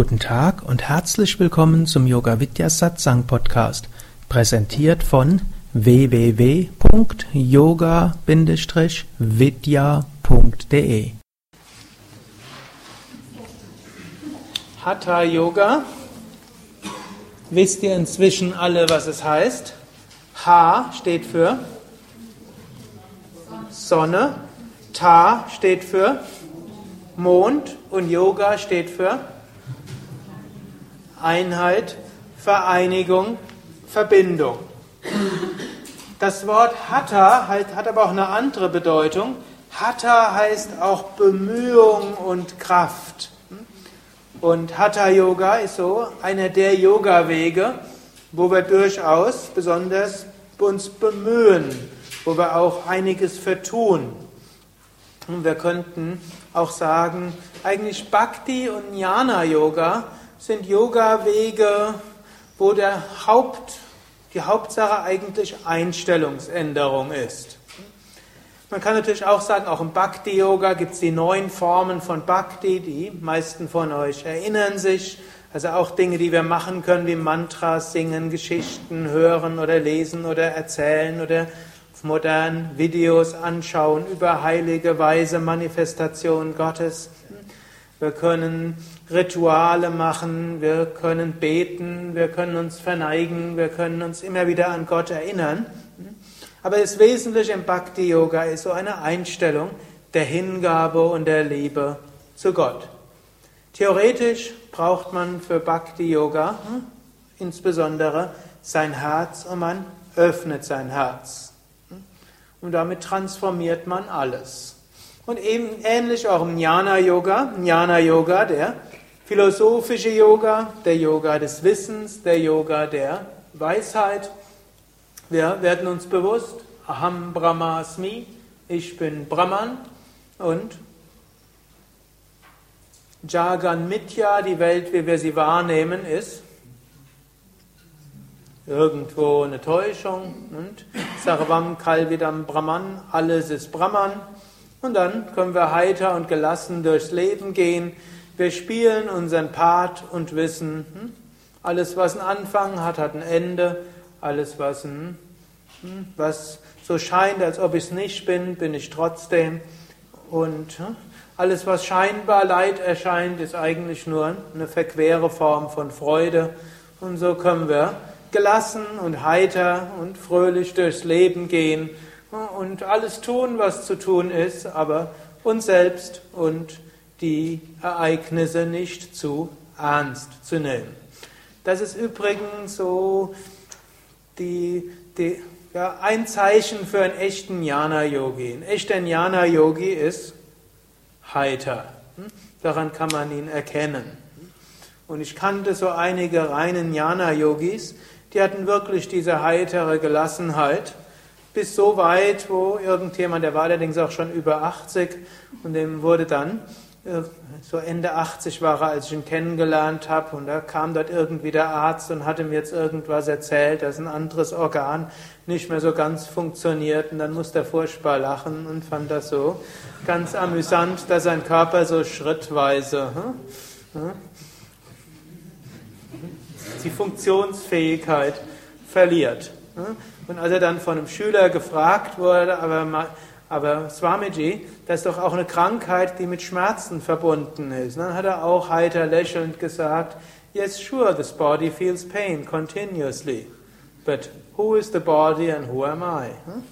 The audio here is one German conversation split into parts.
Guten Tag und herzlich willkommen zum Yoga Vidya Satsang Podcast, präsentiert von www.yoga-vidya.de. Hatha Yoga. Wisst ihr inzwischen alle, was es heißt? Ha steht für Sonne, Ta steht für Mond und Yoga steht für Einheit, Vereinigung, Verbindung. Das Wort Hatha hat aber auch eine andere Bedeutung. Hatha heißt auch Bemühung und Kraft. Und Hatha Yoga ist so einer der Yoga-Wege, wo wir durchaus besonders uns bemühen, wo wir auch einiges vertun. Und wir könnten auch sagen, eigentlich Bhakti und Jnana Yoga sind Yoga-Wege, wo der Haupt, die Hauptsache eigentlich Einstellungsänderung ist. Man kann natürlich auch sagen, auch im Bhakti-Yoga gibt es die neun Formen von Bhakti, die meisten von euch erinnern sich. Also auch Dinge, die wir machen können, wie Mantras singen, Geschichten hören oder lesen oder erzählen oder modern Videos anschauen über heilige, weise Manifestationen Gottes. Wir können Rituale machen, wir können beten, wir können uns verneigen, wir können uns immer wieder an Gott erinnern. Aber das Wesentliche im Bhakti Yoga ist so eine Einstellung der Hingabe und der Liebe zu Gott. Theoretisch braucht man für Bhakti Yoga hm, insbesondere sein Herz und man öffnet sein Herz. Hm, und damit transformiert man alles. Und eben ähnlich auch im Jnana Yoga, Jnana Yoga, der philosophische Yoga, der Yoga des Wissens, der Yoga der Weisheit. Wir werden uns bewusst, Aham Brahmasmi, ich bin Brahman und Jagan Mitya, die Welt, wie wir sie wahrnehmen, ist irgendwo eine Täuschung. Und Sarvam Kalvidam Brahman, alles ist Brahman. Und dann können wir heiter und gelassen durchs Leben gehen. Wir spielen unseren Part und wissen, hm, alles, was einen Anfang hat, hat ein Ende. Alles, was, hm, was so scheint, als ob ich es nicht bin, bin ich trotzdem. Und hm, alles, was scheinbar Leid erscheint, ist eigentlich nur eine verquere Form von Freude. Und so können wir gelassen und heiter und fröhlich durchs Leben gehen und alles tun, was zu tun ist, aber uns selbst und die Ereignisse nicht zu ernst zu nehmen. Das ist übrigens so die, die, ja, ein Zeichen für einen echten Jnana-Yogi. Ein echter Jnana-Yogi ist heiter. Hm? Daran kann man ihn erkennen. Und ich kannte so einige reinen Jnana-Yogis, die hatten wirklich diese heitere Gelassenheit bis so weit, wo irgendjemand, der war allerdings auch schon über 80 und dem wurde dann, so Ende 80 war er, als ich ihn kennengelernt habe und da kam dort irgendwie der Arzt und hatte mir jetzt irgendwas erzählt, dass ein anderes Organ nicht mehr so ganz funktioniert und dann musste er furchtbar lachen und fand das so ganz amüsant, dass sein Körper so schrittweise hm, hm, die Funktionsfähigkeit verliert. Hm. Und als er dann von einem Schüler gefragt wurde, aber, aber Swamiji, das ist doch auch eine Krankheit, die mit Schmerzen verbunden ist. Und dann hat er auch heiter lächelnd gesagt, Yes, sure, this body feels pain continuously. But who is the body and who am I? Hm?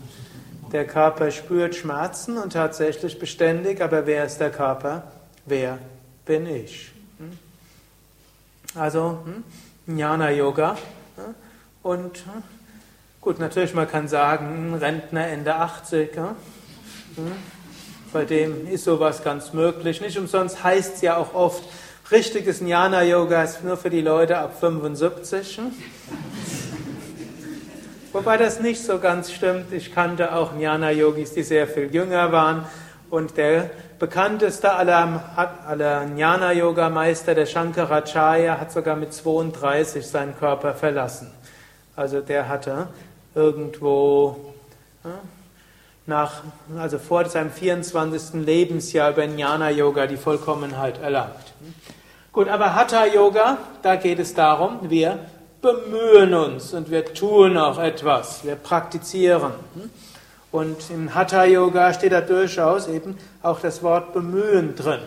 Der Körper spürt Schmerzen und tatsächlich beständig, aber wer ist der Körper? Wer bin ich? Hm? Also, Jnana Yoga. Und Gut, natürlich, man kann sagen, Rentner Ende 80, ja? Hm? Bei dem ist sowas ganz möglich. Nicht umsonst heißt es ja auch oft, richtiges Jnana-Yoga ist nur für die Leute ab 75. Hm? Wobei das nicht so ganz stimmt. Ich kannte auch Jnana-Yogis, die sehr viel jünger waren. Und der bekannteste aller, aller Jnana-Yoga-Meister, der Shankaracharya, hat sogar mit 32 seinen Körper verlassen. Also der hatte irgendwo nach, also vor seinem 24. Lebensjahr über Jnana Yoga die Vollkommenheit erlangt. Gut, aber Hatha Yoga, da geht es darum, wir bemühen uns und wir tun auch etwas, wir praktizieren. Und im Hatha Yoga steht da durchaus eben auch das Wort bemühen drin.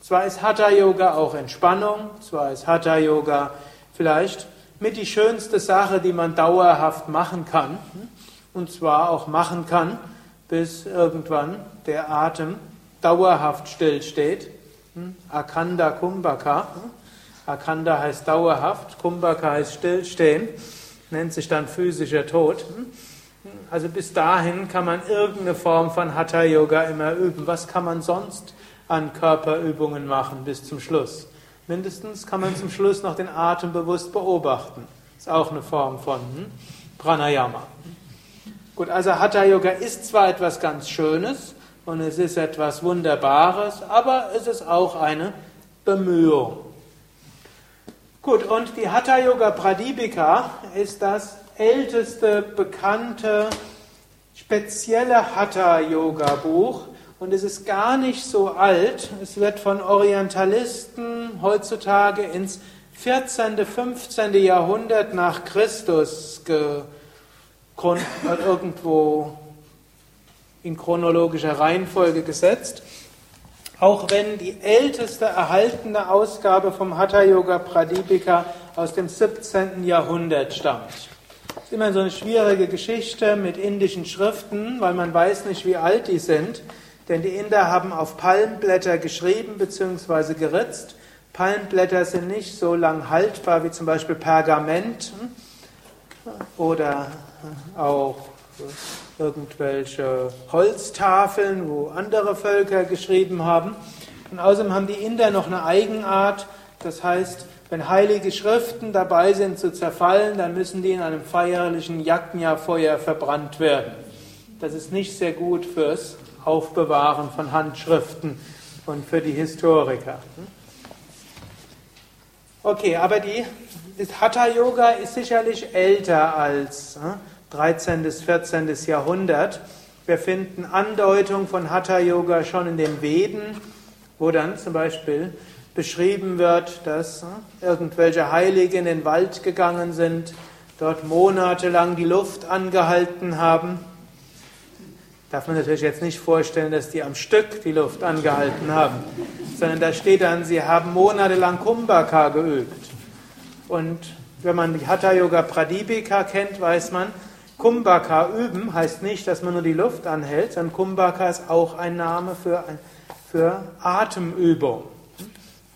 Zwar ist Hatha Yoga auch Entspannung, zwar ist Hatha Yoga vielleicht mit die schönste Sache, die man dauerhaft machen kann. Und zwar auch machen kann, bis irgendwann der Atem dauerhaft stillsteht. Akanda Kumbhaka. Akanda heißt dauerhaft, Kumbhaka heißt stillstehen, nennt sich dann physischer Tod. Also bis dahin kann man irgendeine Form von Hatha Yoga immer üben. Was kann man sonst an Körperübungen machen bis zum Schluss? Mindestens kann man zum Schluss noch den Atem bewusst beobachten. Ist auch eine Form von hm, Pranayama. Gut, also Hatha Yoga ist zwar etwas ganz Schönes und es ist etwas Wunderbares, aber es ist auch eine Bemühung. Gut, und die Hatha Yoga Pradipika ist das älteste bekannte spezielle Hatha Yoga Buch und es ist gar nicht so alt. Es wird von Orientalisten heutzutage ins 14., 15. Jahrhundert nach Christus ge irgendwo in chronologischer Reihenfolge gesetzt. Auch wenn die älteste erhaltene Ausgabe vom Hatha Yoga Pradipika aus dem 17. Jahrhundert stammt. Das ist immer so eine schwierige Geschichte mit indischen Schriften, weil man weiß nicht, wie alt die sind. Denn die Inder haben auf Palmblätter geschrieben bzw. geritzt. Palmblätter sind nicht so lang haltbar wie zum Beispiel Pergament oder auch irgendwelche Holztafeln, wo andere Völker geschrieben haben. Und außerdem haben die Inder noch eine Eigenart, das heißt, wenn heilige Schriften dabei sind zu zerfallen, dann müssen die in einem feierlichen Yajna-Feuer verbrannt werden. Das ist nicht sehr gut fürs Aufbewahren von Handschriften und für die Historiker. Okay, aber die Hatha Yoga ist sicherlich älter als 13. bis 14. Jahrhundert. Wir finden Andeutung von Hatha Yoga schon in den Veden, wo dann zum Beispiel beschrieben wird, dass irgendwelche Heilige in den Wald gegangen sind, dort monatelang die Luft angehalten haben. Darf man natürlich jetzt nicht vorstellen, dass die am Stück die Luft angehalten haben, sondern da steht dann, sie haben monatelang Kumbhaka geübt. Und wenn man die Hatha Yoga Pradipika kennt, weiß man, Kumbhaka üben heißt nicht, dass man nur die Luft anhält, sondern Kumbhaka ist auch ein Name für, für Atemübung.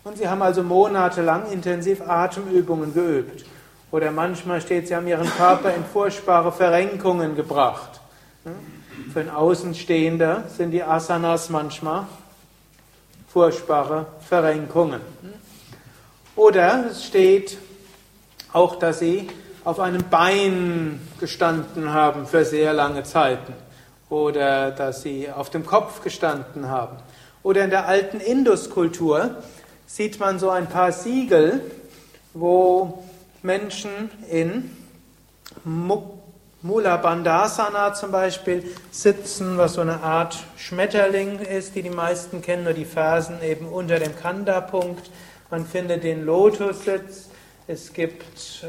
Und sie haben also monatelang intensiv Atemübungen geübt. Oder manchmal steht, sie haben ihren Körper in furchtbare Verrenkungen gebracht. Für einen Außenstehender sind die Asanas manchmal furchtbare Verrenkungen. Oder es steht auch, dass sie auf einem Bein gestanden haben für sehr lange Zeiten oder dass sie auf dem Kopf gestanden haben. Oder in der alten Induskultur sieht man so ein paar Siegel, wo Menschen in Mula Bandhasana zum Beispiel sitzen, was so eine Art Schmetterling ist, die die meisten kennen, nur die Fersen eben unter dem Kanda-Punkt. Man findet den Lotussitz. Es gibt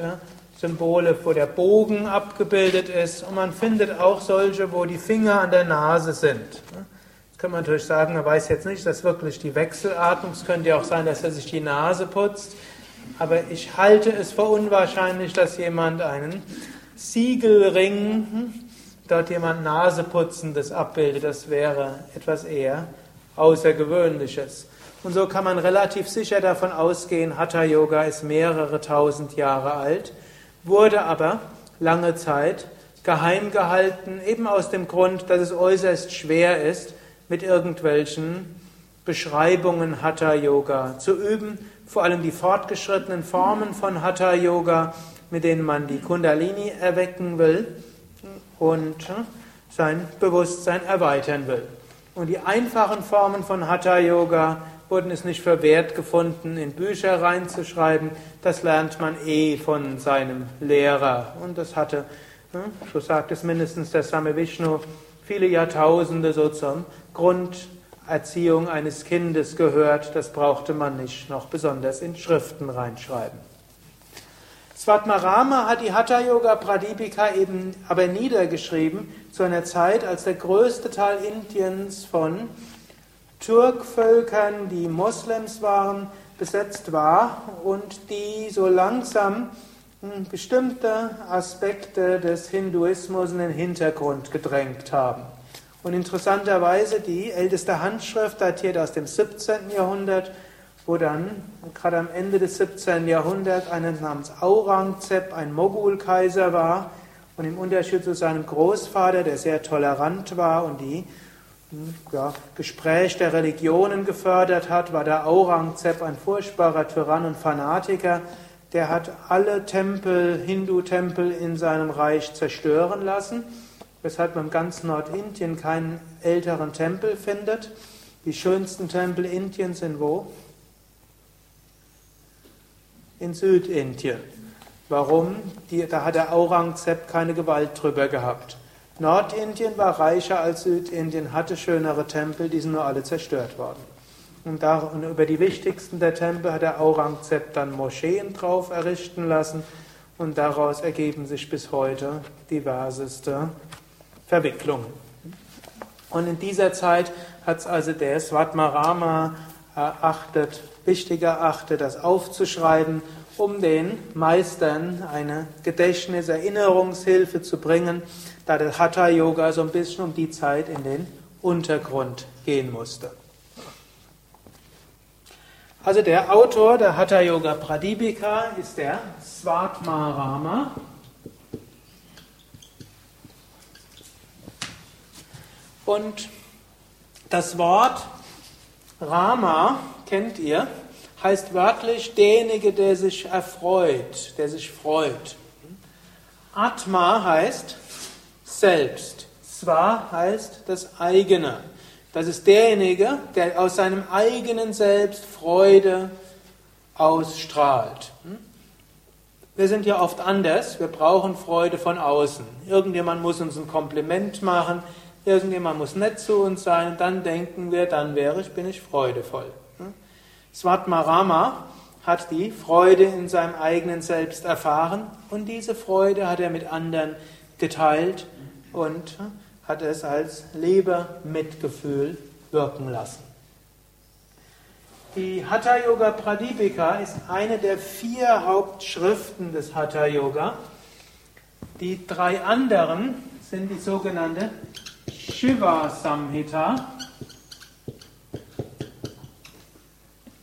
Symbole, wo der Bogen abgebildet ist. Und man findet auch solche, wo die Finger an der Nase sind. Jetzt kann man natürlich sagen, er weiß jetzt nicht, dass wirklich die Wechselatmung, es könnte ja auch sein, dass er sich die Nase putzt. Aber ich halte es für unwahrscheinlich, dass jemand einen Siegelring, dort jemand Naseputzendes abbildet. Das wäre etwas eher Außergewöhnliches. Und so kann man relativ sicher davon ausgehen, Hatha Yoga ist mehrere tausend Jahre alt wurde aber lange Zeit geheim gehalten, eben aus dem Grund, dass es äußerst schwer ist, mit irgendwelchen Beschreibungen Hatha Yoga zu üben, vor allem die fortgeschrittenen Formen von Hatha Yoga, mit denen man die Kundalini erwecken will und sein Bewusstsein erweitern will. Und die einfachen Formen von Hatha Yoga wurden es nicht für wert gefunden, in Bücher reinzuschreiben. Das lernt man eh von seinem Lehrer. Und das hatte, hm, so sagt es mindestens der Same Vishnu, viele Jahrtausende so zum Grund Erziehung eines Kindes gehört. Das brauchte man nicht noch besonders in Schriften reinschreiben. Svatmarama hat die Hatha Yoga Pradipika eben aber niedergeschrieben zu einer Zeit, als der größte Teil Indiens von Turkvölkern, die Moslems waren, besetzt war und die so langsam hm, bestimmte Aspekte des Hinduismus in den Hintergrund gedrängt haben. Und interessanterweise, die älteste Handschrift datiert aus dem 17. Jahrhundert, wo dann gerade am Ende des 17. Jahrhunderts einer namens Aurangzeb ein Mogulkaiser war und im Unterschied zu seinem Großvater, der sehr tolerant war und die ja, Gespräch der Religionen gefördert hat, war der Aurangzeb ein furchtbarer Tyrann und Fanatiker. Der hat alle Tempel, Hindu-Tempel in seinem Reich zerstören lassen weshalb man ganz Nordindien keinen älteren Tempel findet. Die schönsten Tempel Indiens sind wo? In Südindien. Warum? Die, da hat der Aurangzeb keine Gewalt drüber gehabt. Nordindien war reicher als Südindien, hatte schönere Tempel, die sind nur alle zerstört worden. Und, da, und über die wichtigsten der Tempel hat der Aurangzeb dann Moscheen drauf errichten lassen und daraus ergeben sich bis heute diverseste Verwicklungen. Und in dieser Zeit hat es also der Svatmarama erachtet, wichtig erachtet, das aufzuschreiben, um den Meistern eine Gedächtnis-Erinnerungshilfe zu bringen, da der Hatha-Yoga so ein bisschen um die Zeit in den Untergrund gehen musste. Also der Autor der Hatha Yoga Pradipika ist der Svatmarama. Und das Wort Rama, kennt ihr, heißt wörtlich derjenige, der sich erfreut, der sich freut. Atma heißt selbst. Swa heißt das eigene. Das ist derjenige, der aus seinem eigenen Selbst Freude ausstrahlt. Wir sind ja oft anders. Wir brauchen Freude von außen. Irgendjemand muss uns ein Kompliment machen. Irgendjemand muss nett zu uns sein, dann denken wir, dann wäre ich, bin ich freudevoll. Hm? Svatmarama hat die Freude in seinem eigenen Selbst erfahren und diese Freude hat er mit anderen geteilt und hat es als Lebermitgefühl wirken lassen. Die Hatha Yoga Pradipika ist eine der vier Hauptschriften des Hatha Yoga. Die drei anderen sind die sogenannte Shiva Samhita,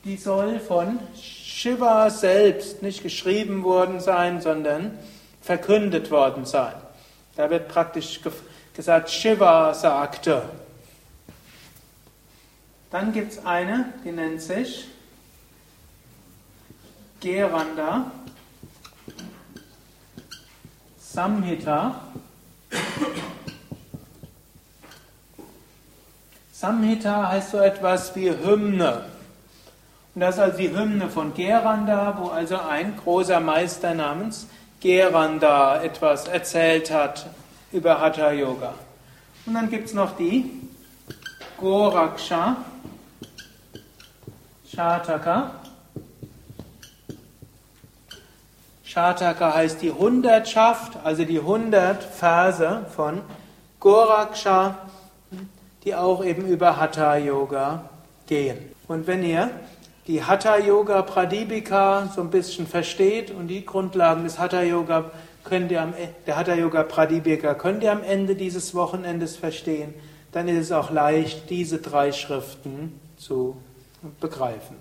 die soll von Shiva selbst nicht geschrieben worden sein, sondern verkündet worden sein. Da wird praktisch gesagt, Shiva sagte. Dann gibt es eine, die nennt sich Geranda Samhita. Samhita heißt so etwas wie Hymne. Und das ist also die Hymne von Geranda, wo also ein großer Meister namens Geranda etwas erzählt hat über Hatha Yoga. Und dann gibt es noch die Goraksha Shataka. Shataka heißt die Hundertschaft, also die hundert Verse von Goraksha die auch eben über Hatha Yoga gehen. Und wenn ihr die Hatha Yoga Pradipika so ein bisschen versteht und die Grundlagen des Hatha Yoga könnt ihr am, e, der Hatha Yoga Pradipika könnt ihr am Ende dieses Wochenendes verstehen, dann ist es auch leicht, diese drei Schriften zu begreifen.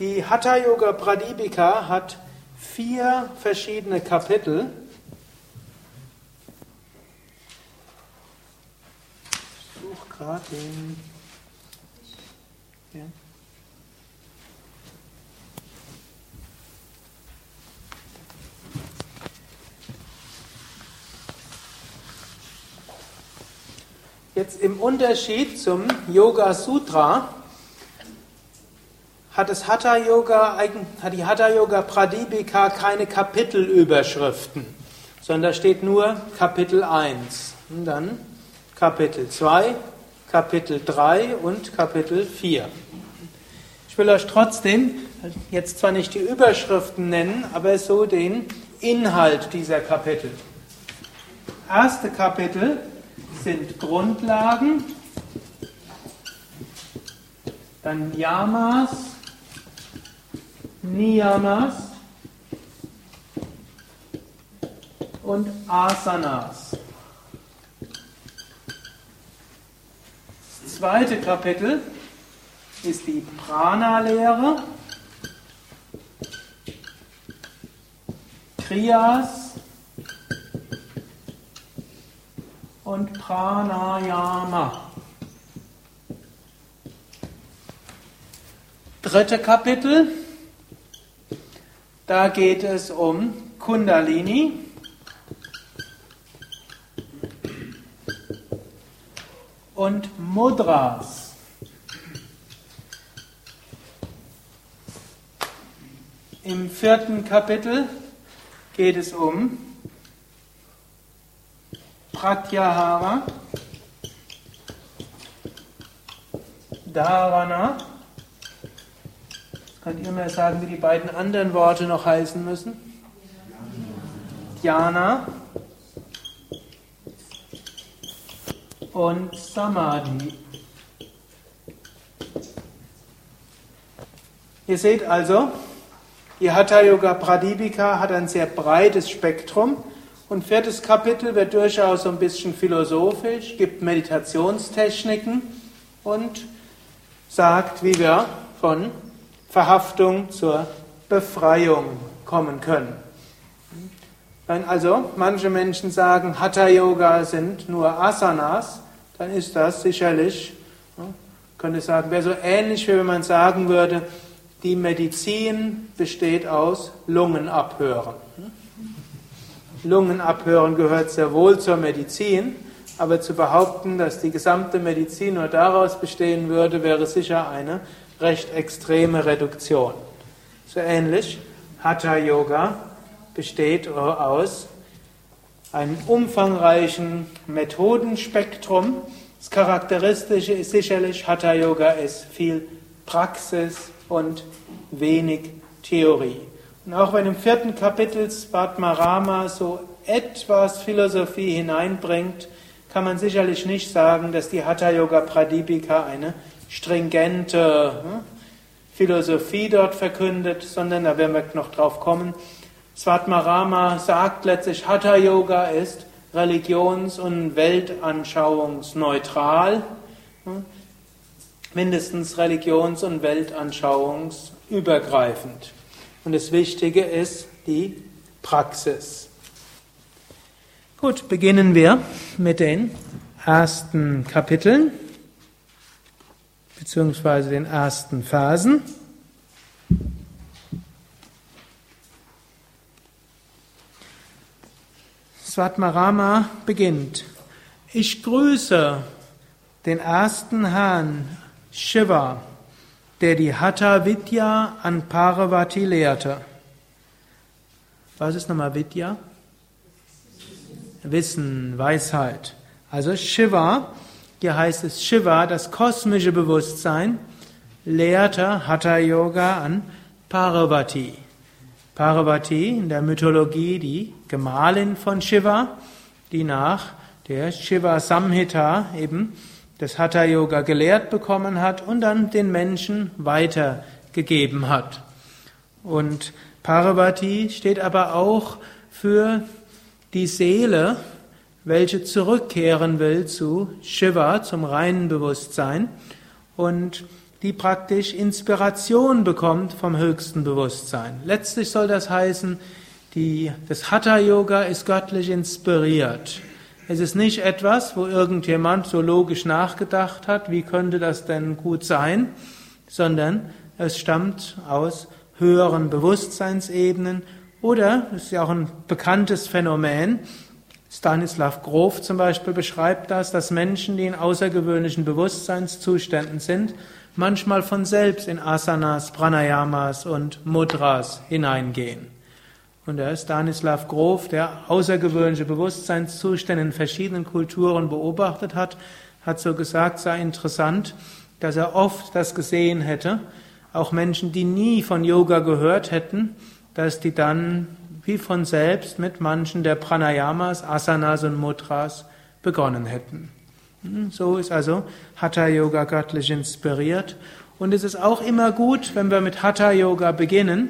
Die Hatha Yoga Pradipika hat vier verschiedene Kapitel. gerade den. Ja. Jetzt im Unterschied zum Yoga Sutra hat das Hatha Yoga, hat die Hatha Yoga Pradipika keine Kapitelüberschriften, sondern da steht nur Kapitel 1. Und dann Kapitel 2, Kapitel 3 und Kapitel 4. Ich will euch trotzdem jetzt zwar nicht die Überschriften nennen, aber so den Inhalt dieser Kapitel. Erste Kapitel sind Grundlagen, dann Yamas, Niyamas und Asanas. Das zweite Kapitel ist die Prana-Lehre, Kriyas und Pranayama. Dritte Kapitel, da geht es um Kundalini. Und Mudras. Im vierten Kapitel geht es um Pratyahara, Dharana. Könnt ihr mir sagen, wie die beiden anderen Worte noch heißen müssen? Dhyana und Samadhi. Ihr seht also, die Hatha Yoga Pradipika hat ein sehr breites Spektrum und viertes Kapitel wird durchaus so ein bisschen philosophisch, gibt Meditationstechniken und sagt, wie wir von Verhaftung zur Befreiung kommen können. Wenn also manche Menschen sagen, Hatha Yoga sind nur Asanas, dann ist das sicherlich, könnte ich sagen, wäre so ähnlich, wie wenn man sagen würde, die Medizin besteht aus Lungenabhören. Lungenabhören gehört sehr wohl zur Medizin, aber zu behaupten, dass die gesamte Medizin nur daraus bestehen würde, wäre sicher eine recht extreme Reduktion. So ähnlich, Hatha Yoga besteht aus einem umfangreichen Methodenspektrum. Das Charakteristische ist sicherlich, Hatha Yoga ist viel Praxis und wenig Theorie. Und auch wenn im vierten Kapitel Svatmarama so etwas Philosophie hineinbringt, kann man sicherlich nicht sagen, dass die Hatha Yoga Pradipika eine stringente hm, Philosophie dort verkündet, sondern da werden wir noch drauf kommen. Svatmarama sagt letztlich, Hatha Yoga ist religions- und weltanschauungsneutral, hm, mindestens religions- und weltanschauungsübergreifend. Und das Wichtige ist die Praxis. Gut, beginnen wir mit den ersten Kapiteln beziehungsweise den ersten Versen. Svatmarama beginnt. Ich grüße den ersten Herrn Shiva, der die Hatha Vidya an Parvati lehrte. Was ist nochmal Vidya? Wissen, Weisheit. Also Shiva hier heißt es Shiva, das kosmische Bewusstsein, lehrte Hatha Yoga an Parvati. Parvati in der Mythologie die Gemahlin von Shiva, die nach der Shiva Samhita eben das Hatha Yoga gelehrt bekommen hat und dann den Menschen weitergegeben hat. Und Parvati steht aber auch für die Seele, welche zurückkehren will zu Shiva, zum reinen Bewusstsein und die praktisch Inspiration bekommt vom höchsten Bewusstsein. Letztlich soll das heißen, die, das Hatha Yoga ist göttlich inspiriert. Es ist nicht etwas, wo irgendjemand so logisch nachgedacht hat, wie könnte das denn gut sein, sondern es stammt aus höheren Bewusstseinsebenen oder, ist ja auch ein bekanntes Phänomen, Stanislav Grof zum Beispiel beschreibt das, dass Menschen, die in außergewöhnlichen Bewusstseinszuständen sind, manchmal von selbst in Asanas, Pranayamas und Mudras hineingehen. Und der Stanislav Grof, der außergewöhnliche Bewusstseinszustände in verschiedenen Kulturen beobachtet hat, hat so gesagt, sei interessant, dass er oft das gesehen hätte, auch Menschen, die nie von Yoga gehört hätten, dass die dann wie von selbst mit manchen der Pranayamas, Asanas und Mudras begonnen hätten. Hm, so ist also Hatha Yoga göttlich inspiriert. Und es ist auch immer gut, wenn wir mit Hatha Yoga beginnen,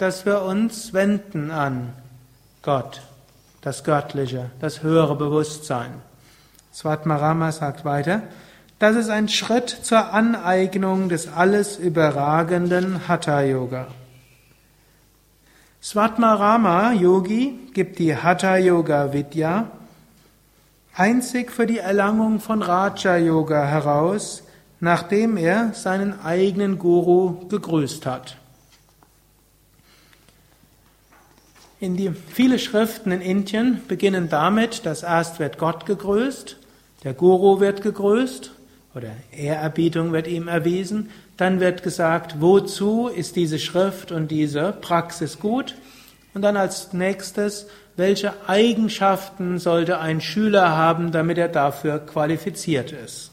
dass wir uns wenden an Gott, das Göttliche, das höhere Bewusstsein. Svatmarama sagt weiter, das ist ein Schritt zur Aneignung des alles überragenden Hatha Yoga. Svatmarama Yogi gibt die Hatha Yoga Vidya einzig für die Erlangung von Raja Yoga heraus, nachdem er seinen eigenen Guru gegrüßt hat. In die, viele Schriften in Indien beginnen damit, dass erst wird Gott gegrüßt, der Guru wird gegrüßt oder Ehrerbietung wird ihm erwiesen, dann wird gesagt, wozu ist diese Schrift und diese Praxis gut? Und dann als nächstes, welche Eigenschaften sollte ein Schüler haben, damit er dafür qualifiziert ist.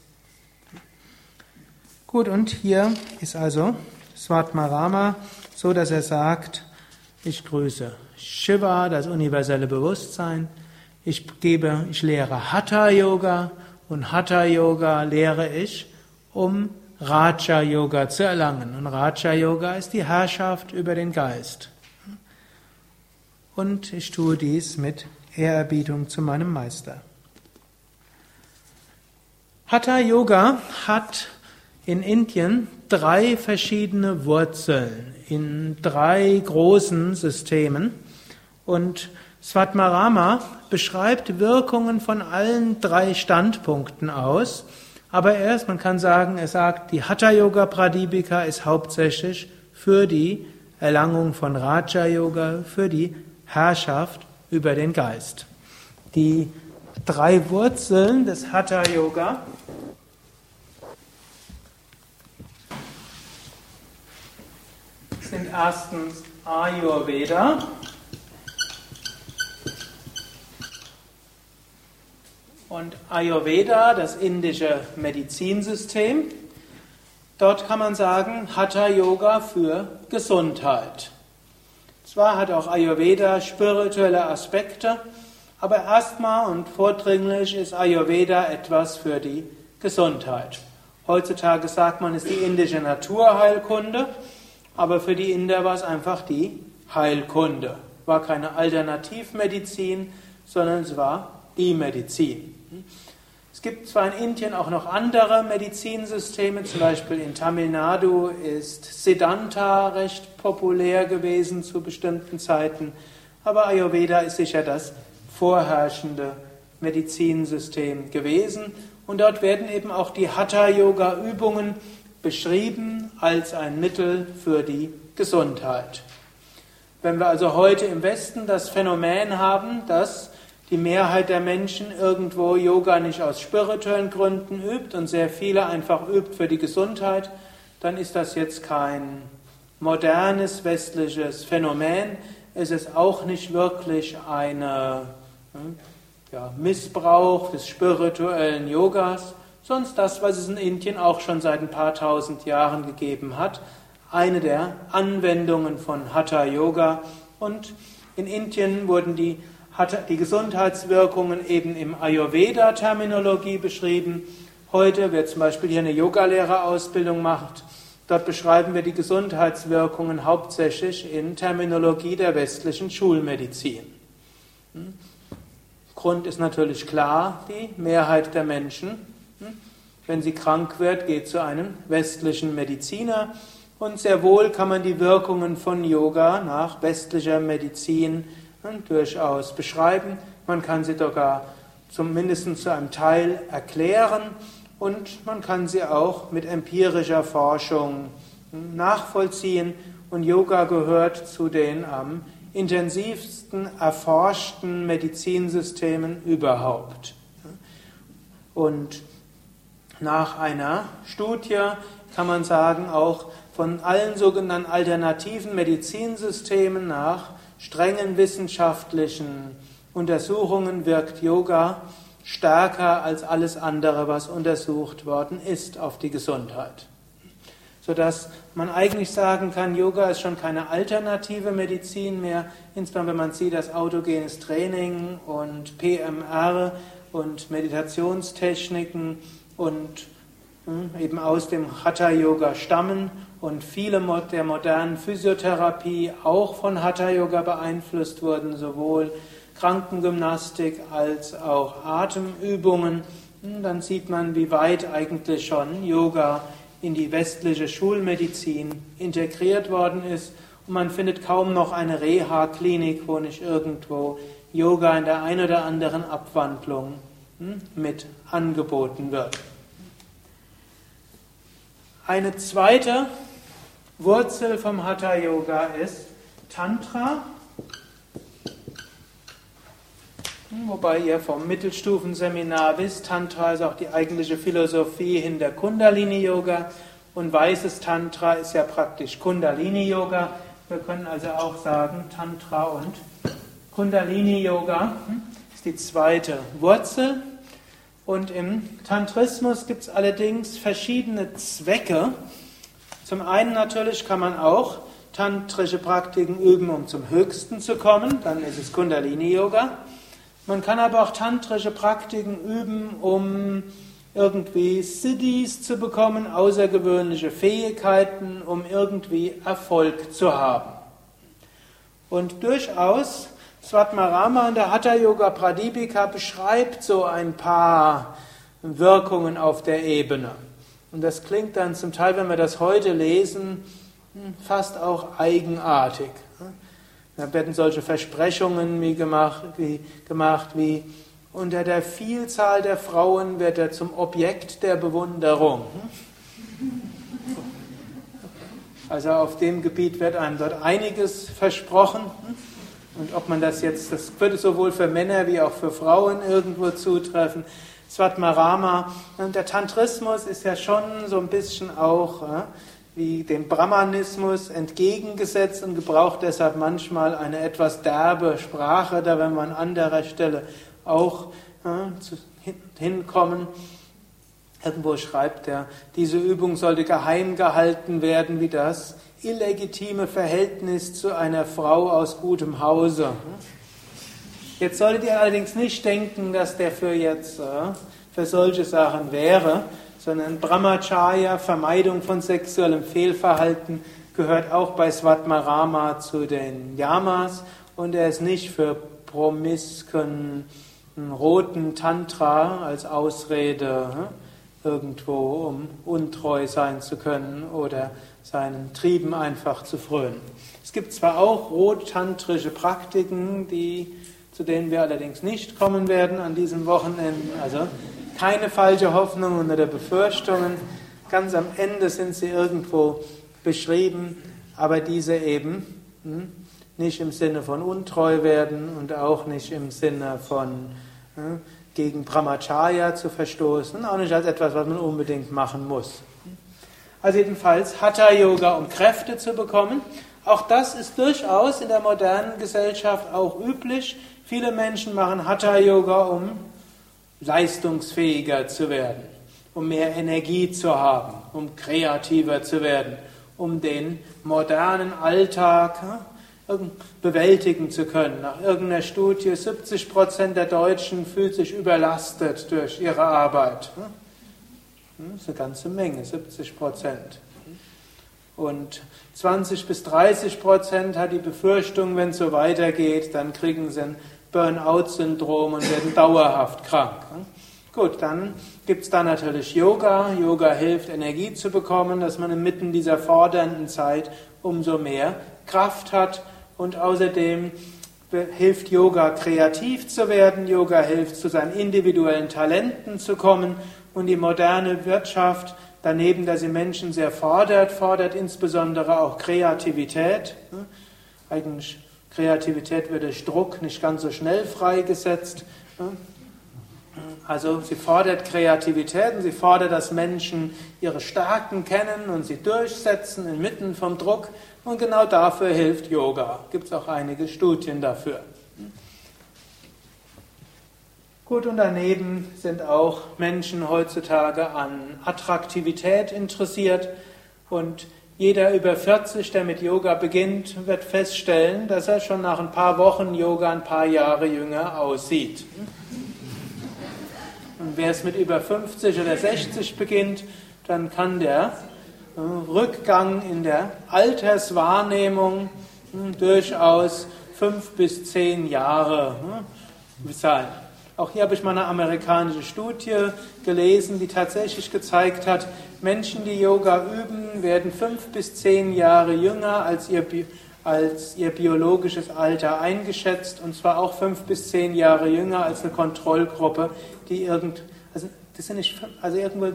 Gut, und hier ist also Svatmarama so, dass er sagt, ich grüße Shiva, das universelle Bewusstsein. Ich gebe, ich lehre Hatha Yoga und Hatha Yoga lehre ich, um Raja Yoga zu erlangen. Und Raja Yoga ist die Herrschaft über den Geist. Und ich tue dies mit Ehrerbietung zu meinem Meister. Hatha Yoga hat in Indien drei verschiedene Wurzeln in drei großen Systemen. Und Svatmarama beschreibt Wirkungen von allen drei Standpunkten aus. Aber erst, man kann sagen, er sagt, die Hatha Yoga Pradipika ist hauptsächlich für die Erlangung von Raja Yoga, für die Herrschaft über den Geist. Die drei Wurzeln des Hatha Yoga sind erstens Ayurveda, und Ayurveda, das indische Medizinsystem. Dort kann man sagen, Hatha Yoga für Gesundheit. Zwar hat auch Ayurveda spirituelle Aspekte, aber erstmal und vordringlich ist Ayurveda etwas für die Gesundheit. Heutzutage sagt man, es ist die indische Naturheilkunde, aber für die Inder war es einfach die Heilkunde. War keine Alternativmedizin, sondern es war die Medizin. Es gibt zwar in Indien auch noch andere Medizinsysteme, zum Beispiel in Tamil Nadu ist Siddhanta recht populär gewesen zu bestimmten Zeiten, aber Ayurveda ist sicher das vorherrschende Medizinsystem gewesen und dort werden eben auch die Hatha-Yoga-Übungen beschrieben als ein Mittel für die Gesundheit. Wenn wir also heute im Westen das Phänomen haben, dass die Mehrheit der Menschen irgendwo Yoga nicht aus spirituellen Gründen übt und sehr viele einfach übt für die Gesundheit, dann ist das jetzt kein modernes westliches Phänomen. Es ist auch nicht wirklich ein hm, ja, Missbrauch des spirituellen Yogas, sonst das, was es in Indien auch schon seit ein paar tausend Jahren gegeben hat, eine der Anwendungen von Hatha Yoga. Und in Indien wurden die hat die Gesundheitswirkungen eben im Ayurveda-Terminologie beschrieben. Heute wird zum Beispiel hier eine Yogalehrerausbildung gemacht. Dort beschreiben wir die Gesundheitswirkungen hauptsächlich in Terminologie der westlichen Schulmedizin. Hm? Grund ist natürlich klar, die Mehrheit der Menschen, hm? wenn sie krank wird, geht zu einem westlichen Mediziner und sehr wohl kann man die Wirkungen von Yoga nach westlicher Medizin durchaus beschreiben. Man kann sie sogar zumindest zu einem Teil erklären und man kann sie auch mit empirischer Forschung nachvollziehen. Und Yoga gehört zu den am intensivsten erforschten Medizinsystemen überhaupt. Und nach einer Studie kann man sagen, auch von allen sogenannten alternativen Medizinsystemen nach strengen wissenschaftlichen Untersuchungen wirkt Yoga stärker als alles andere, was untersucht worden ist auf die Gesundheit. Sodass man eigentlich sagen kann, Yoga ist schon keine alternative Medizin mehr, insbesondere wenn man sieht, dass autogenes Training und PMR und Meditationstechniken und eben aus dem Hatha Yoga stammen und viele der modernen Physiotherapie auch von Hatha Yoga beeinflusst wurden, sowohl Krankengymnastik als auch Atemübungen. Hm, dann sieht man, wie weit eigentlich schon Yoga in die westliche Schulmedizin integriert worden ist. Und man findet kaum noch eine Reha-Klinik, wo nicht irgendwo Yoga in der einen oder anderen Abwandlung hm, mit angeboten wird. Eine zweite Wurzel vom Hatha Yoga ist Tantra, wobei ihr vom Mittelstufenseminar wisst, Tantra ist auch die eigentliche Philosophie hinter Kundalini Yoga und weißes Tantra ist ja praktisch Kundalini Yoga. Wir können also auch sagen, Tantra und Kundalini Yoga ist die zweite Wurzel. Und im Tantrismus gibt es allerdings verschiedene Zwecke. Zum einen natürlich kann man auch tantrische Praktiken üben, um zum Höchsten zu kommen, dann ist es Kundalini Yoga. Man kann aber auch tantrische Praktiken üben, um irgendwie Siddhis zu bekommen, außergewöhnliche Fähigkeiten, um irgendwie Erfolg zu haben. Und durchaus Svatmarama in der Hatha Yoga Pradipika beschreibt so ein paar Wirkungen auf der Ebene. Und das klingt dann zum Teil, wenn wir das heute lesen, fast auch eigenartig. Da werden solche Versprechungen wie gemacht, wie, gemacht wie unter der Vielzahl der Frauen wird er zum Objekt der Bewunderung. Also auf dem Gebiet wird einem dort einiges versprochen. Und ob man das jetzt, das würde sowohl für Männer wie auch für Frauen irgendwo zutreffen. Svatmarama. Und der Tantrismus ist ja schon so ein bisschen auch äh, wie dem Brahmanismus entgegengesetzt und gebraucht deshalb manchmal eine etwas derbe Sprache, da wenn man an anderer Stelle auch äh, zu, hinkommen. Irgendwo schreibt er, diese Übung sollte geheim gehalten werden wie das illegitime Verhältnis zu einer Frau aus gutem Hause. Jetzt solltet ihr allerdings nicht denken, dass der für jetzt äh, für solche Sachen wäre, sondern Brahmacharya, Vermeidung von sexuellem Fehlverhalten, gehört auch bei Svatmarama zu den Yamas und er ist nicht für promisken roten Tantra als Ausrede äh, irgendwo, um untreu sein zu können oder seinen Trieben einfach zu frönen. Es gibt zwar auch rottantrische Praktiken, die, zu denen wir allerdings nicht kommen werden an diesem Wochenende. Also keine falsche Hoffnung unter der Befürchtungen. Ganz am Ende sind sie irgendwo beschrieben, aber diese eben hm, nicht im Sinne von untreu werden und auch nicht im Sinne von hm, gegen Brahmacharya zu verstoßen, auch nicht als etwas, was man unbedingt machen muss. Also jedenfalls Hatha Yoga, um Kräfte zu bekommen. Auch das ist durchaus in der modernen Gesellschaft auch üblich. Viele Menschen machen Hatha Yoga, um leistungsfähiger zu werden, um mehr Energie zu haben, um kreativer zu werden, um den modernen Alltag bewältigen zu können. Nach irgendeiner Studie 70 Prozent der Deutschen fühlt sich überlastet durch ihre Arbeit. Hm, das ist eine ganze Menge, 70 Prozent. Und 20 bis 30 Prozent hat die Befürchtung, wenn es so weitergeht, dann kriegen sie ein Burnout-Syndrom und werden dauerhaft krank. Gut, dann gibt es da natürlich Yoga. Yoga hilft, Energie zu bekommen, dass man inmitten dieser fordernden Zeit umso mehr Kraft hat. Und außerdem hilft Yoga, kreativ zu werden. Yoga hilft, zu seinen individuellen Talenten zu kommen. Und die moderne Wirtschaft, daneben, dass sie Menschen sehr fordert, fordert insbesondere auch Kreativität. Eigentlich Kreativität wird durch Druck nicht ganz so schnell freigesetzt. Also sie fordert Kreativität und sie fordert, dass Menschen ihre Stärken kennen und sie durchsetzen inmitten vom Druck. Und genau dafür hilft Yoga. Gibt es auch einige Studien dafür. Gut, und daneben sind auch Menschen heutzutage an Attraktivität interessiert und jeder über 40, der mit Yoga beginnt, wird feststellen, dass er schon nach ein paar Wochen Yoga ein paar Jahre jünger aussieht. Und wer es mit über 50 oder 60 beginnt, dann kann der äh, Rückgang in der Alterswahrnehmung hm, durchaus fünf bis zehn Jahre hm, sein. Auch hier habe ich mal eine amerikanische Studie gelesen, die tatsächlich gezeigt hat, Menschen, die Yoga üben, werden fünf bis zehn Jahre jünger als ihr, als ihr biologisches Alter eingeschätzt, und zwar auch fünf bis zehn Jahre jünger als eine Kontrollgruppe, die irgend, also das sind nicht, also irgendwo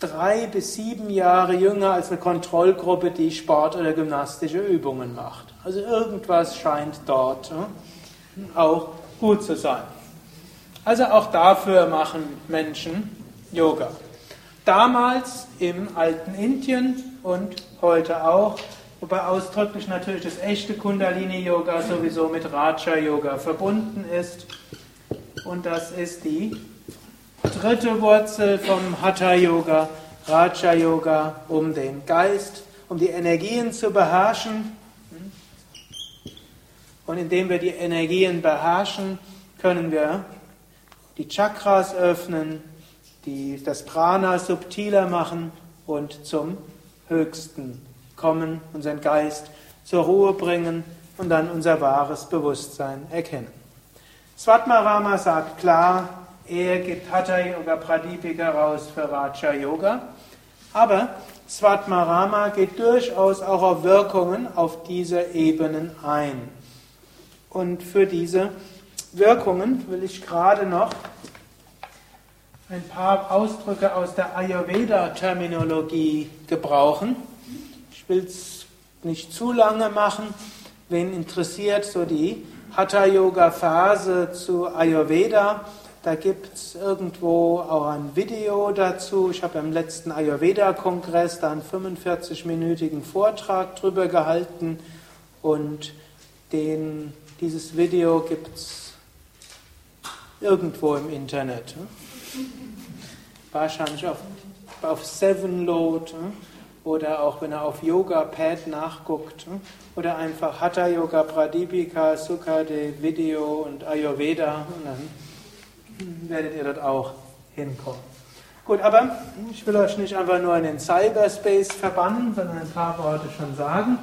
drei bis sieben Jahre jünger als eine Kontrollgruppe, die Sport oder gymnastische Übungen macht. Also irgendwas scheint dort hm, auch gut zu sein. Also auch dafür machen Menschen Yoga. Damals im alten Indien und heute auch, wobei ausdrücklich natürlich das echte Kundalini-Yoga sowieso mit Raja-Yoga verbunden ist. Und das ist die dritte Wurzel vom Hatha-Yoga, Raja-Yoga, um den Geist, um die Energien zu beherrschen. Und indem wir die Energien beherrschen, können wir die Chakras öffnen, die das Prana subtiler machen und zum Höchsten kommen, unseren Geist zur Ruhe bringen und dann unser wahres Bewusstsein erkennen. Svatmarama sagt klar, er gibt Hatha Yoga Pradipika raus für Raja Yoga, aber Svatmarama geht durchaus auch auf Wirkungen auf diese Ebenen ein. Und für diese Wirkungen will ich gerade noch ein paar Ausdrücke aus der Ayurveda-Terminologie gebrauchen. Ich will es nicht zu lange machen. Wen interessiert so die Hatha-Yoga-Phase zu Ayurveda? Da gibt es irgendwo auch ein Video dazu. Ich habe im letzten Ayurveda-Kongress da einen 45-minütigen Vortrag drüber gehalten und den, dieses Video gibt es Irgendwo im Internet. Hm? Wahrscheinlich auf, auf Sevenload hm? oder auch wenn er auf Yoga Pad nachguckt hm? oder einfach Hatha Yoga Pradipika, Sukhade Video und Ayurveda und dann werdet ihr dort auch hinkommen. Gut, aber ich will euch nicht einfach nur in den Cyberspace verbannen, sondern ein paar Worte schon sagen.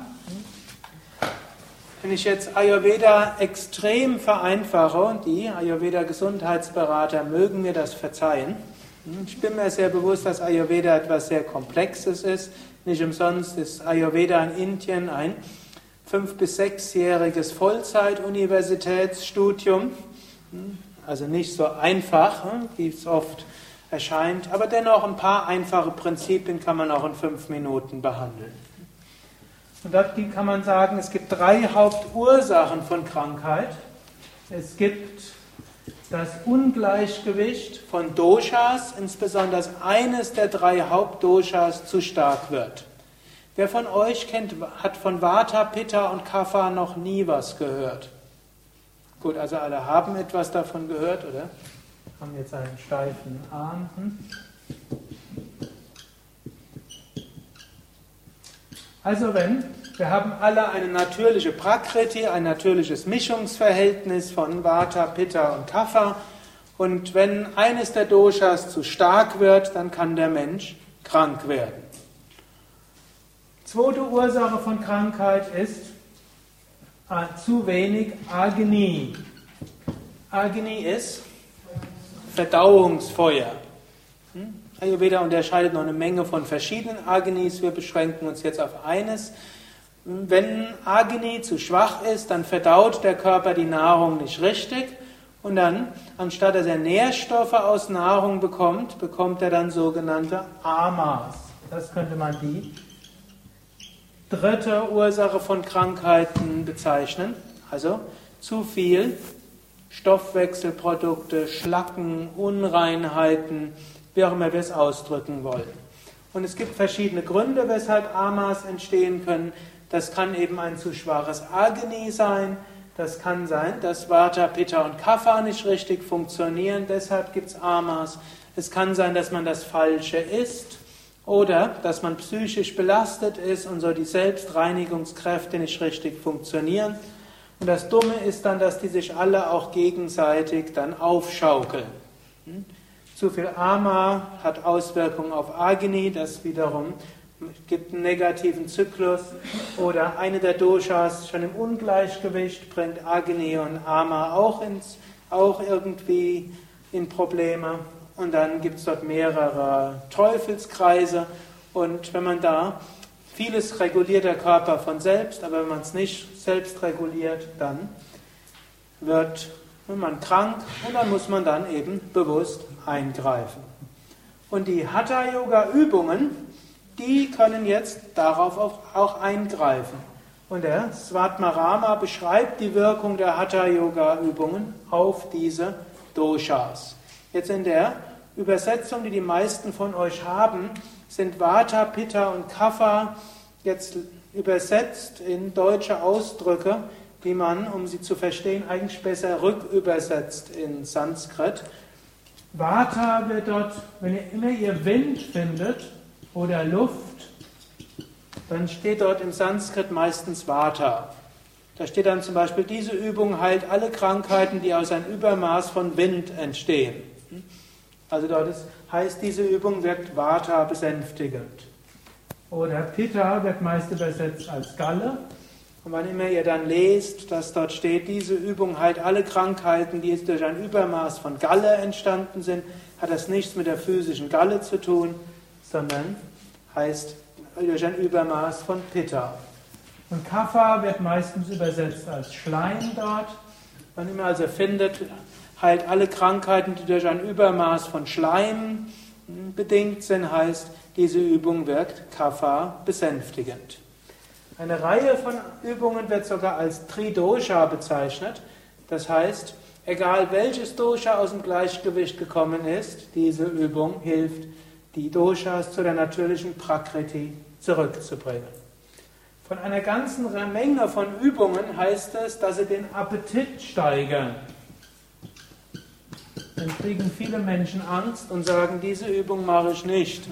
Wenn ich jetzt Ayurveda extrem vereinfache, und die Ayurveda-Gesundheitsberater mögen mir das verzeihen, ich bin mir sehr bewusst, dass Ayurveda etwas sehr Komplexes ist. Nicht umsonst ist Ayurveda in Indien ein fünf- bis sechsjähriges Vollzeit-Universitätsstudium. Also nicht so einfach, wie es oft erscheint, aber dennoch ein paar einfache Prinzipien kann man auch in fünf Minuten behandeln. Und da kann man sagen, es gibt drei Hauptursachen von Krankheit. Es gibt das Ungleichgewicht von Doshas, insbesondere eines der drei Hauptdoshas zu stark wird. Wer von euch kennt, hat von Vata, Pitta und Kapha noch nie was gehört? Gut, also alle haben etwas davon gehört, oder? Haben jetzt einen steifen Arm. Hm? Also wenn, wir haben alle eine natürliche Prakriti, ein natürliches Mischungsverhältnis von Vata, Pitta und Kapha. Und wenn eines der Doshas zu stark wird, dann kann der Mensch krank werden. Zweite Ursache von Krankheit ist äh, zu wenig Agni. Agni ist Verdauungsfeuer. Ayurveda unterscheidet noch eine Menge von verschiedenen Agnis. Wir beschränken uns jetzt auf eines. Wenn Agni zu schwach ist, dann verdaut der Körper die Nahrung nicht richtig und dann, anstatt dass er Nährstoffe aus Nahrung bekommt, bekommt er dann sogenannte Amas. Das könnte man die dritte Ursache von Krankheiten bezeichnen. Also zu viel Stoffwechselprodukte, Schlacken, Unreinheiten, wie auch immer wir es ausdrücken wollen. Und es gibt verschiedene Gründe, weshalb Amas entstehen können. Das kann eben ein zu schwaches Agni sein. Das kann sein, dass Vata, Pitta und Kapha nicht richtig funktionieren. Deshalb gibt es Amas. Es kann sein, dass man das Falsche isst. Oder dass man psychisch belastet ist und so die Selbstreinigungskräfte nicht richtig funktionieren. Und das Dumme ist dann, dass die sich alle auch gegenseitig dann aufschaukeln. Zu viel Ama hat Auswirkungen auf Agni, das wiederum gibt einen negativen Zyklus. Oder eine der Doshas schon im Ungleichgewicht bringt Agni und Ama auch, ins, auch irgendwie in Probleme. Und dann gibt es dort mehrere Teufelskreise. Und wenn man da vieles reguliert der Körper von selbst, aber wenn man es nicht selbst reguliert, dann wird man krank und dann muss man dann eben bewusst eingreifen. Und die Hatha-Yoga-Übungen, die können jetzt darauf auch eingreifen. Und der Svatmarama beschreibt die Wirkung der Hatha-Yoga-Übungen auf diese Doshas. Jetzt in der Übersetzung, die die meisten von euch haben, sind Vata, Pitta und Kapha jetzt übersetzt in deutsche Ausdrücke, die man, um sie zu verstehen, eigentlich besser rückübersetzt in Sanskrit. Vata wird dort, wenn ihr immer ihr Wind findet oder Luft, dann steht dort im Sanskrit meistens Vata. Da steht dann zum Beispiel, diese Übung heilt alle Krankheiten, die aus einem Übermaß von Wind entstehen. Also dort ist, heißt, diese Übung wirkt Vata besänftigend. Oder Pitta wird meist übersetzt als Galle. Und wann immer ihr dann lest, dass dort steht, diese Übung heilt alle Krankheiten, die durch ein Übermaß von Galle entstanden sind, hat das nichts mit der physischen Galle zu tun, sondern heißt durch ein Übermaß von Pitta. Und Kapha wird meistens übersetzt als Schleim dort. Wann immer also findet, heilt alle Krankheiten, die durch ein Übermaß von Schleim bedingt sind, heißt, diese Übung wirkt Kapha besänftigend. Eine Reihe von Übungen wird sogar als Tridosha bezeichnet. Das heißt, egal welches Dosha aus dem Gleichgewicht gekommen ist, diese Übung hilft, die Doshas zu der natürlichen Prakriti zurückzubringen. Von einer ganzen Menge von Übungen heißt es, dass sie den Appetit steigern. Dann kriegen viele Menschen Angst und sagen, diese Übung mache ich nicht.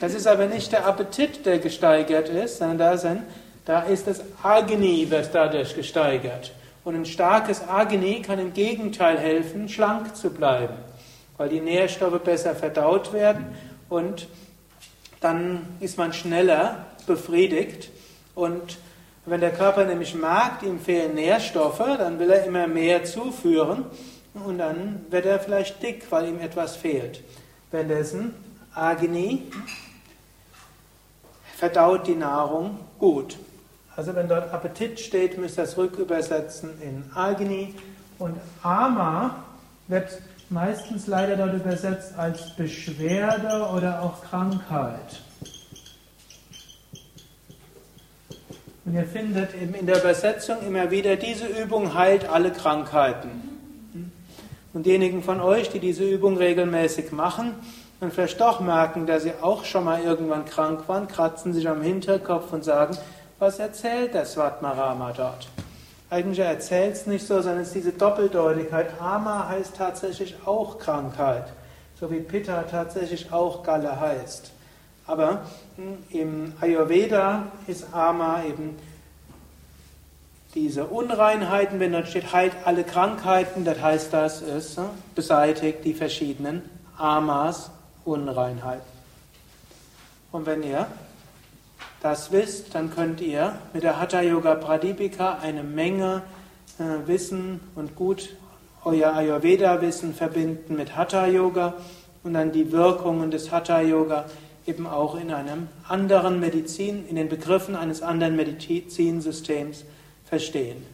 Das ist aber nicht der Appetit, der gesteigert ist, sondern da, sind, da ist das Agni, wird dadurch gesteigert. Und ein starkes Agni kann im Gegenteil helfen, schlank zu bleiben, weil die Nährstoffe besser verdaut werden und dann ist man schneller befriedigt und wenn der Körper nämlich merkt, ihm fehlen Nährstoffe, dann will er immer mehr zuführen und dann wird er vielleicht dick, weil ihm etwas fehlt. Währenddessen Agni verdaut die Nahrung gut. Also wenn dort Appetit steht, müsst ihr das rückübersetzen in Agni. Und Ama wird meistens leider dort übersetzt als Beschwerde oder auch Krankheit. Und ihr findet eben in der Übersetzung immer wieder, diese Übung heilt alle Krankheiten. Und diejenigen von euch, die diese Übung regelmäßig machen und vielleicht doch merken, dass sie auch schon mal irgendwann krank waren, kratzen sich am Hinterkopf und sagen, was erzählt der Svatmarama dort? Eigentlich erzählt es nicht so, sondern es ist diese Doppeldeutigkeit. Ama heißt tatsächlich auch Krankheit, so wie Pitta tatsächlich auch Galle heißt. Aber hm, im Ayurveda ist Ama eben diese Unreinheiten, wenn dort steht, heilt alle Krankheiten, das heißt, das ist hm, beseitigt die verschiedenen Amas, Unreinheiten. Und wenn ihr das wisst, dann könnt ihr mit der Hatha Yoga Pradipika eine Menge äh, Wissen und gut euer Ayurveda-Wissen verbinden mit Hatha Yoga und dann die Wirkungen des Hatha Yoga eben auch in einem anderen Medizin, in den Begriffen eines anderen Medizinsystems verstehen.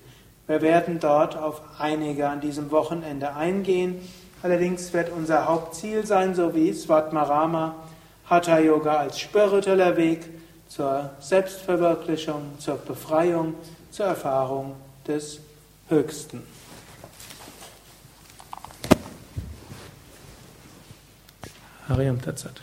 Wir werden dort auf einige an diesem Wochenende eingehen. Allerdings wird unser Hauptziel sein, so wie Svatmarama, Hatha Yoga als spiritueller Weg zur Selbstverwirklichung, zur Befreiung, zur Erfahrung des Höchsten. Hariam Tatsat.